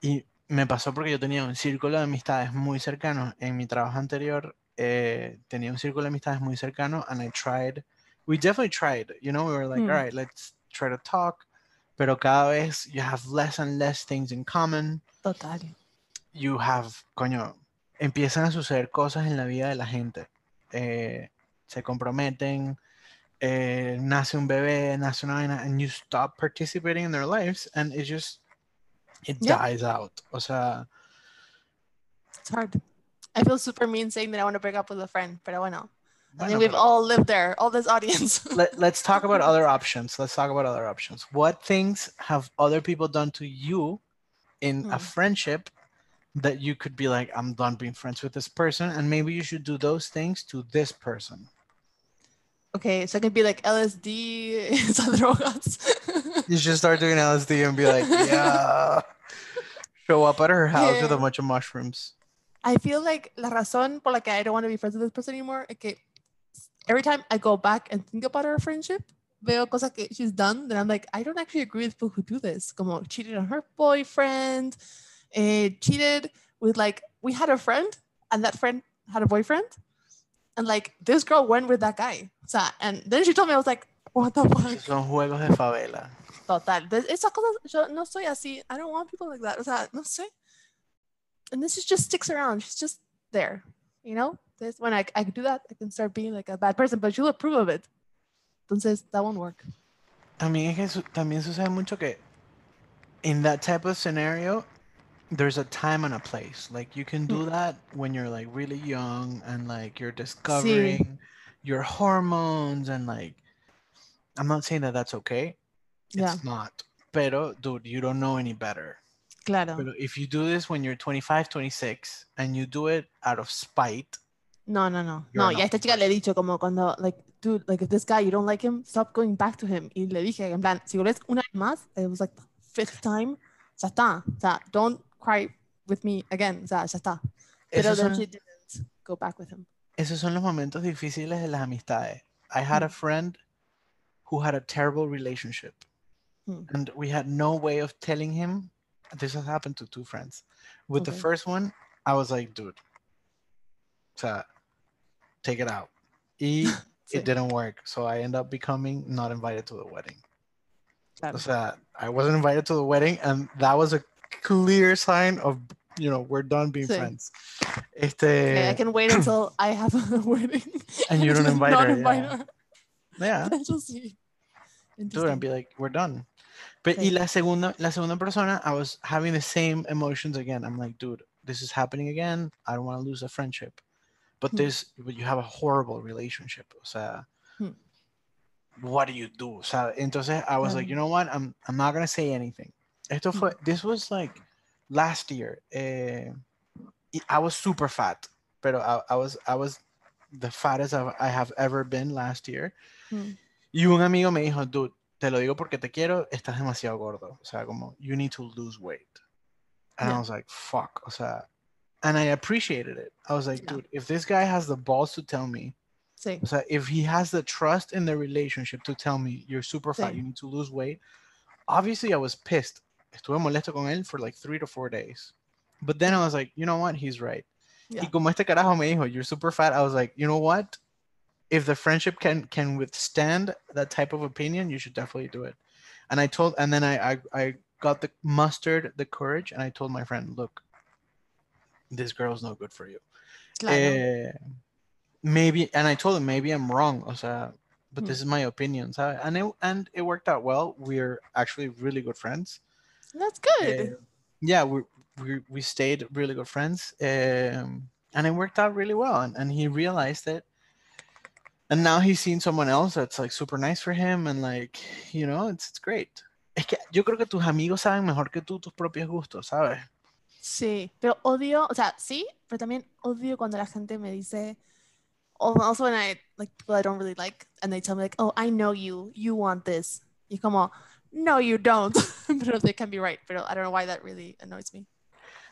Y me pasó porque yo tenía un círculo de amistades muy cercano. En mi trabajo anterior eh, tenía un círculo de amistades muy cercano and I tried, we definitely tried, you know, we were like, Hmm. all right, let's try to talk. Pero cada vez you have less and less things in common. Total. you have, coño, empiezan a suceder cosas en la vida de la gente. Eh, se comprometen, eh, nace un bebé, nace una vaina, and you stop participating in their lives, and it just, it Yeah. dies out. O sea, It's hard. I feel super mean saying that I want to break up with a friend, pero bueno. I bueno, think we've all lived there, all this audience. [laughs] let, let's talk about other options. Let's talk about other options. What things have other people done to you in a Hmm. friendship that you could be like, I'm done being friends with this person, and maybe you should do those things to this person. okay, so it could be like LSD, [laughs] drogas. You should start doing LSD and be like, [laughs] yeah. Show up at her house with a bunch of mushrooms. I feel like la razón por la que I don't want to be friends with this person anymore es que every time I go back and think about our friendship, veo cosas que she's done that I'm like, I don't actually agree with people who do this. Como cheated on her boyfriend, eh, cheated with like, we had a friend and that friend had a boyfriend. And like, this girl went with that guy. O sea, and then she told me, I was like, what the fuck? Son juegos de favela. Total. Esas cosas, yo no soy así. I don't want people like that. O sea, no sé. And this is just sticks around. She's just there. You know? This when I, I do that, I can start being like a bad person, but she'll approve of it. Entonces, that won't work. También, es que su- también sucede mucho que in that type of scenario, there's a time and a place. Like you can do mm. that when you're like really young and like you're discovering your hormones and like I'm not saying that that's okay. Yeah. It's not. Pero dude, you don't know any better. Claro. Pero if you do this when you're 25, 26 and you do it out of spite, No, no, no. No, an y a esta chica le he dicho como cuando, like, dude, like, if this guy, you don't like him, stop going back to him. Y le dije, en plan, si una vez más, it was like the fifth time, ya está. O sea, don't with me again. O sea, ya está. Pero son, she didn't go back with him. esos son los momentos difíciles de las amistades. I had a Mm. friend who had a terrible relationship. Mm. And we had no way of telling him. This has happened to two friends. With the first one, I was like, dude, o sea, take it out. [laughs] Sí, it didn't work. So I ended up becoming not invited to the wedding. claro. O sea, I wasn't invited to the wedding, and that was a clear sign of, you know, we're done being Sí. friends. Okay, I can wait until I have a [laughs] wedding. And you don't invite her, invite yeah. her. yeah, she'll see. do it and be like, we're done. But y Sí. la segunda, la segunda persona, I was having the same emotions again. I'm like, dude, this is happening again. I don't want to lose a friendship. But Hmm. this, but you have a horrible relationship. O sea, Hmm. what do you do? O sea, entonces I was like, you know what? I'm, I'm not gonna say anything. Esto fue, this was like last year. Eh, I was super fat, pero I, I was, I was the fattest I've- I have ever been last year. Hmm. Y un amigo me dijo, dude, te lo digo porque te quiero, estás demasiado gordo. O sea, como, you need to lose weight. And I was like, fuck. O sea, and I appreciated it. I was like, Yeah. dude, if this guy has the balls to tell me, Sí. o sea, if he has the trust in the relationship to tell me you're super fat, Sí. you need to lose weight, obviously I was pissed. Estuve molesto con él for like three to four days. But then I was like, you know what? He's right. Yeah. Y como este carajo me dijo, you're super fat, I was like, you know what? If the friendship can can withstand that type of opinion, you should definitely do it. And I told, and then I I, I got the mustered the courage, and I told my friend, look, this girl's no good for you. Claro. Eh, maybe, and I told him maybe I'm wrong, o sea, but Hmm. this is my opinion, ¿sabe? And it and it worked out well. We're actually really good friends. That's good. Eh, yeah, we we we stayed really good friends, um, and it worked out really well. And, and he realized it, and now he's seen someone else that's like super nice for him, and like you know, it's it's great. Es que yo creo que tus amigos saben mejor que tú tus propios gustos, ¿sabes? Sí, pero odio, o sea, sí, pero también odio cuando la gente me dice, also when I, like, people I don't really like, and they tell me, like, oh, I know you, you want this. Y como, no, you don't. [laughs] pero they can be right, But I don't know why that really annoys me.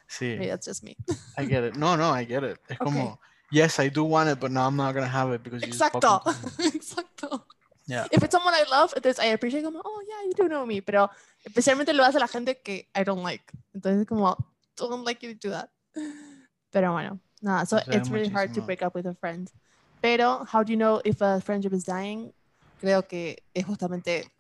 Sí, Maybe that's just me. I get it. No, no, I get it. Es como, yes, I do want it, but now I'm not gonna have it because you Exacto. [laughs] Exacto. Yeah. If it's someone I love, entonces I appreciate como, oh, yeah, you do know me, pero especialmente lo hace la gente que I don't like. Entonces como, don't like you to do that. Pero bueno, nada, so Sucede it's really hard to break up with a friend. Pero how do you know if a friendship is dying? Creo que es justamente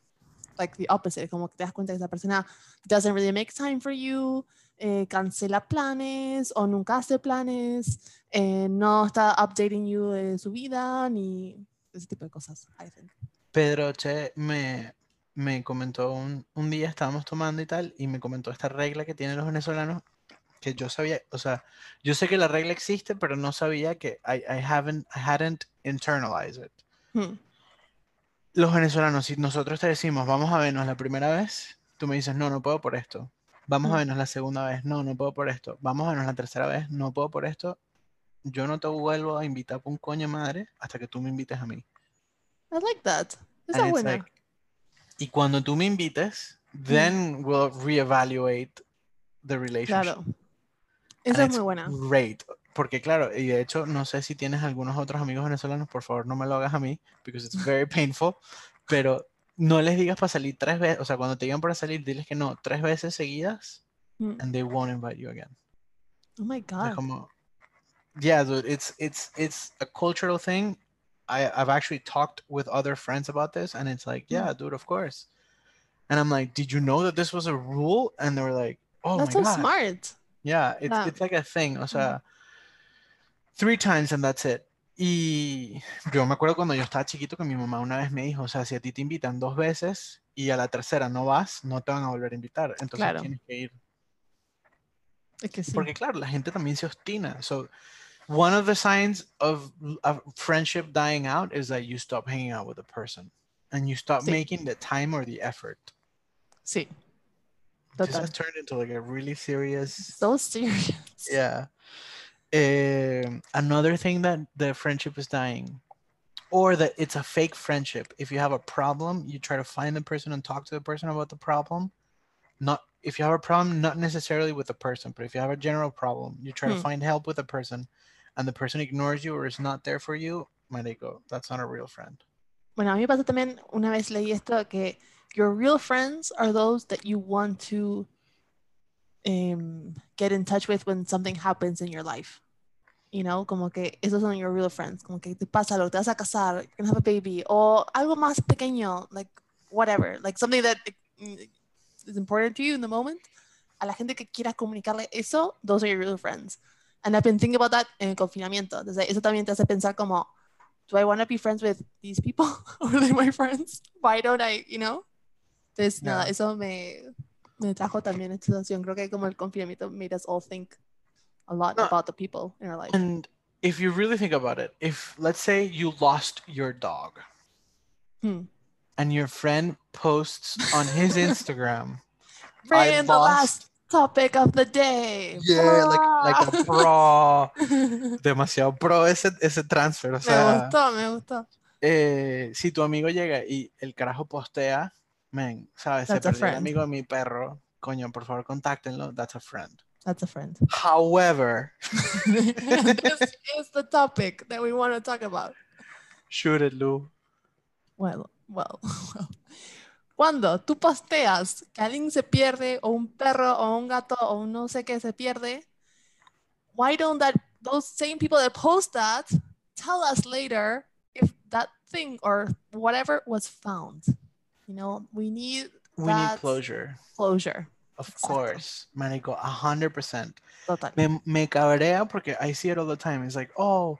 like the opposite, como que te das cuenta que esa persona doesn't really make time for you, eh, cancela planes o nunca hace planes, eh, no está updating you de su vida, ni ese tipo de cosas. I think. Pedro Che me, me comentó un, un día, estábamos tomando y tal, y me comentó esta regla que tienen los venezolanos, que yo sabía, o sea, yo sé que la regla existe, pero no sabía que I, I haven't, I hadn't internalized it. Hmm. Los venezolanos, si nosotros te decimos, vamos a vernos la primera vez, tú me dices, no, no puedo por esto. Vamos a Mm. vernos la segunda vez, no, no puedo por esto. Vamos a vernos la tercera vez, no puedo por esto. Yo no te vuelvo a invitar por un coño madre hasta que tú me invites a mí. I like that. Esa buena. like, y cuando tú me invites, Mm. then we'll reevaluate the relationship. claro. Esa es muy buena. Great. Porque claro, y de hecho, no sé si tienes algunos otros amigos venezolanos, por favor no me lo hagas a mí, because it's very [laughs] painful, pero no les digas para salir tres veces, o sea, cuando te digan para salir, diles que no, tres veces seguidas, Mm. and they won't invite you again. Oh my God. como, yeah, dude, it's, it's, it's a cultural thing. I, I've actually talked with other friends about this, and it's like, yeah, dude, of course. And I'm like, did you know that this was a rule? And they were like, oh That's my so God. smart. Yeah, it's, Yeah. it's like a thing. O sea, three times and that's it. Y yo me acuerdo cuando yo estaba chiquito que mi mamá una vez me dijo, o sea, si a ti te invitan dos veces y a la tercera no vas, no te van a volver a invitar. Entonces Claro. tienes que ir. Es que sí. Porque claro, la gente también se obstina. So, one of the signs of a friendship dying out is that you stop hanging out with a person and you stop Sí. making the time or the effort. Sí. This has turned into like a really serious So serious. Yeah. Um, another thing that the friendship is dying, or that it's a fake friendship. If you have a problem, you try to find the person and talk to the person about the problem. Not if you have a problem, not necessarily with the person, but if you have a general problem, you try to Hmm. find help with a person, and the person ignores you or is not there for you. Marico, that's not a real friend. Bueno, a mí me pasó también, una vez leí esto, que your real friends are those that you want to um, get in touch with when something happens in your life. You know, como que esos son your real friends, como que te pasa algo, te vas a casar, you're gonna have a baby, o algo más pequeño, like whatever, like something that is important to you in the moment. A la gente que quiera comunicarle eso, those are your real friends. And I've been thinking about that en el confinamiento. Entonces, eso también te hace pensar como, do I want to be friends with these people? [laughs] or are they my friends? Why don't I, you know? Entonces, nada, Yeah. eso me, me trajo también esta situación. Creo que como el confinamiento made us all think a lot No. about the people in our life. And if you really think about it, if let's say you lost your dog, Hmm. and your friend posts on his [laughs] Instagram. Bring the lost- last topic of the day. Yeah, like like a pro, [laughs] demasiado pro ese, ese transfer. O sea, gustó, me gustó. eh, si tu amigo llega y el carajo postea, men, ¿sabes? Se That's a perdió el amigo de mi perro. Coño, por favor, contáctenlo. That's a friend. That's a friend. However, [laughs] [laughs] this is the topic that we want to talk about. shoot it, Lou. Well, well, [laughs] well. Cuando tú posteas que alguien se pierde o un perro o un gato o un no sé qué se pierde, why don't that those same people that post that tell us later if that thing or whatever was found? You know, we need We need closure. closure. Of Exacto. course, Manico, a hundred percent. Total. me, me cabrea porque I see it all the time. It's like, oh,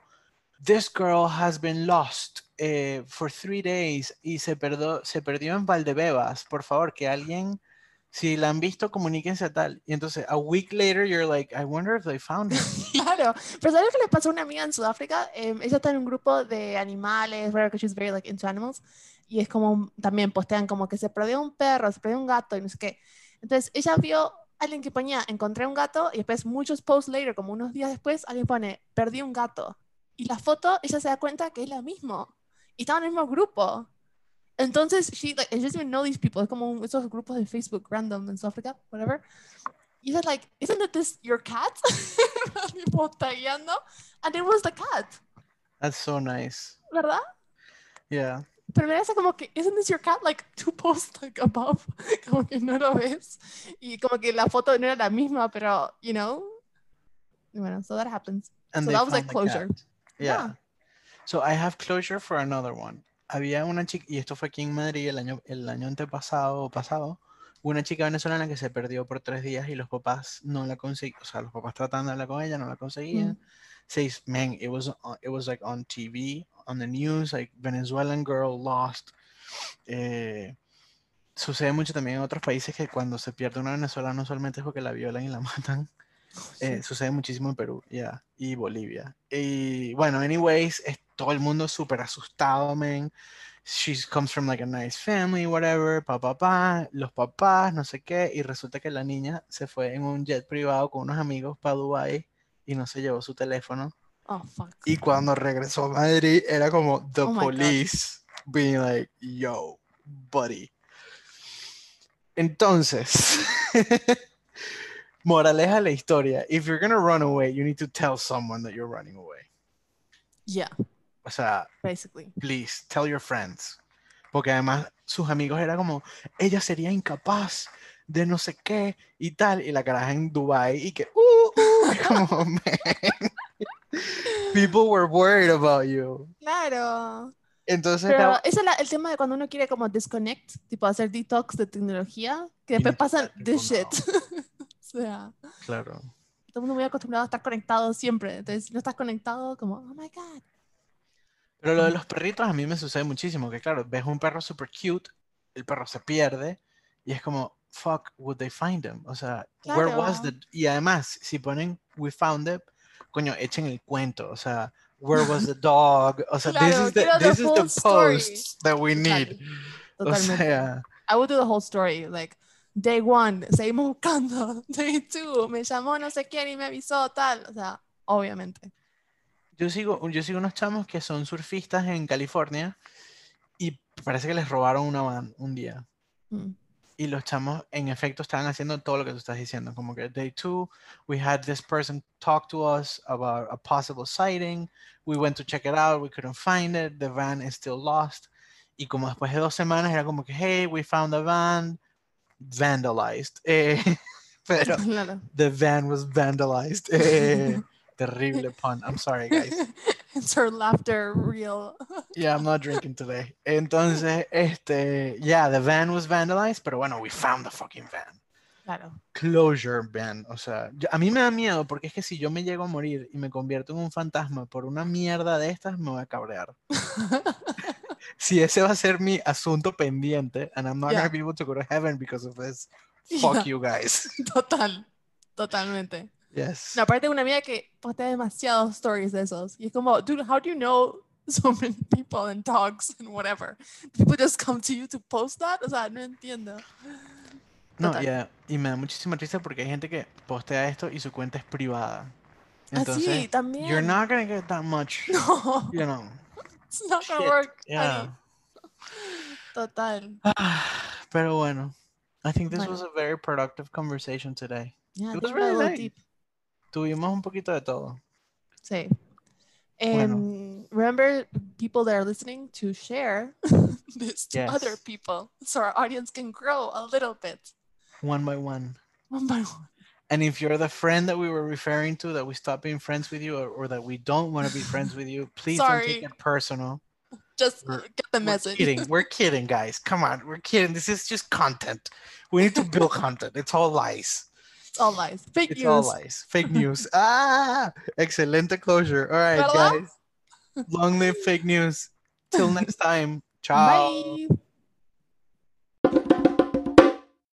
this girl has been lost eh, for three days y se, perdió, se perdió en Valdebebas. Por favor, que alguien, si la han visto, comuníquense a tal. Y entonces, a week later, you're like, I wonder if they found her. [laughs] Claro, pero ¿sabes qué le pasó a una amiga en Sudáfrica? Em, ella está en un grupo de animales, whatever, 'cause she's very like into animals, y es como, también postean como que se perdió un perro, se perdió un gato y no sé qué. Entonces ella vio a alguien que ponía, encontré un gato, y después muchos posts later, como unos días después, alguien pone, perdí un gato. Y la foto, ella se da cuenta que es la misma. Y estaban en el mismo grupo. Entonces, she, like, she doesn't even know these people. Es como esos grupos de Facebook random en Sudáfrica, whatever. Y ella like, isn't it this your cat? [laughs] Tipo, tagueando. And it was the cat, That's so nice. ¿verdad? Yeah. Pero me hace como que, isn't this your cat? Like, [laughs] two posts like above. [laughs] Como que no lo ves. Y como que la foto no era la misma, pero, you know. Bueno, so that happens. And So that was, like, closure. Yeah. Yeah. So I have closure for another one. Había una chica, y esto fue aquí en Madrid el año, el año antepasado pasado, una chica venezolana que se perdió por tres días y los papás no la conseguían, o sea, los papás tratando de hablar con ella, no la conseguían. Says, man, it was, on- it was like on TV, on the news, like Venezuelan girl lost. Eh, sucede mucho también en otros países que cuando se pierde una venezolana no solamente es porque la violan y la [laughs] matan, eh, sucede muchísimo en Perú, ya, y Bolivia. Y bueno, anyways, es todo el mundo súper asustado, man. She comes from like a nice family, whatever, pa, pa, pa, los papás, no sé qué, y resulta que la niña se fue en un jet privado con unos amigos para Dubai y no se llevó su teléfono. Oh, fuck. Y cuando regresó a Madrid era como the Oh police being like, yo, buddy. Entonces, [laughs] moraleja de la historia, if you're gonna run away, you need to tell someone that you're running away. Yeah, O sea, basically. please, tell your friends. Porque además sus amigos era como, ella sería incapaz de no sé qué y tal, y la caraja en Dubai y que, uh, y [laughs] como, man, people were worried about you. Claro. Entonces, Pero la- ese es la- el tema de cuando uno quiere como disconnect, tipo hacer detox de tecnología, que Y después pasan this shit. [laughs] o sea, claro. todo el mundo muy acostumbrado a estar conectado siempre. Entonces, si no estás conectado, como, oh my god. Pero lo de los perritos a mí me sucede muchísimo, que claro, ves un perro super cute, el perro se pierde y es como, fuck, would they find him? O sea, where was the... Claro. Y además, si ponen, we found it, coño, echen el cuento, o sea, where was the dog? O sea, this Claro, is the, quiero the this is the post that we need. O sea, I would do the whole story. Like, day one, seguimos buscando. [laughs] Day two, me llamó no sé quién y me avisó, tal. O sea, obviamente. yo sigo, yo sigo unos chamos que son surfistas en California y parece que les robaron una van un día. Mm. Y los chamos en efecto estaban haciendo todo lo que tú estás diciendo, como que day two, we had this person talk to us about a possible sighting, we went to check it out, we couldn't find it, the van is still lost, y como después de dos semanas era como que, hey, we found the van, vandalized, eh, [laughs] pero [laughs] Claro. the van was vandalized, eh, [laughs] terrible pun, I'm sorry guys. [laughs] It's her laughter real. [laughs] Yeah, I'm not drinking today. Entonces, este, yeah, the van was vandalized, pero bueno, we found the fucking van. Claro. Closure van. O sea, yo- a mí me da miedo porque es que si yo me llego a morir y me convierto en un fantasma por una mierda de estas, me voy a cabrear. [laughs] Si ese va a ser mi asunto pendiente, and I'm not Yeah. gonna be able to go to heaven because of this, fuck Yeah. you guys. Total. Totalmente. Yes. No, aparte una amiga que postea demasiados stories de esos. Y es como, dude, how do you know so many people and dogs and whatever? People just come to you to post that? O sea, no entiendo. No, Total. yeah, y me da muchísima tristeza porque hay gente que postea esto y su cuenta es privada. Ah, Así, Entonces, también. you're not gonna get that much, [laughs] No, you know. it's not gonna work. Yeah. Total. [sighs] Pero bueno, I think this Bueno. was a very productive conversation today. Yeah, It was really deep. Tuvimos un poquito de todo. Sí. Bueno. Remember, people that are listening, to share [laughs] this to other people so our audience can grow a little bit, One by one. one by one. And if you're the friend that we were referring to, that we stopped being friends with you, or, or that we don't want to be friends with you, please don't take it personal. Just We're- get the message. We're kidding. We're kidding, guys. Come on, we're kidding. This is just content. We need to build content. It's all lies. It's all lies. Fake It's news. all lies. Fake news. [laughs] ah, excelente closure. All right, guys. Long live fake news. Till next time. Ciao. Bye.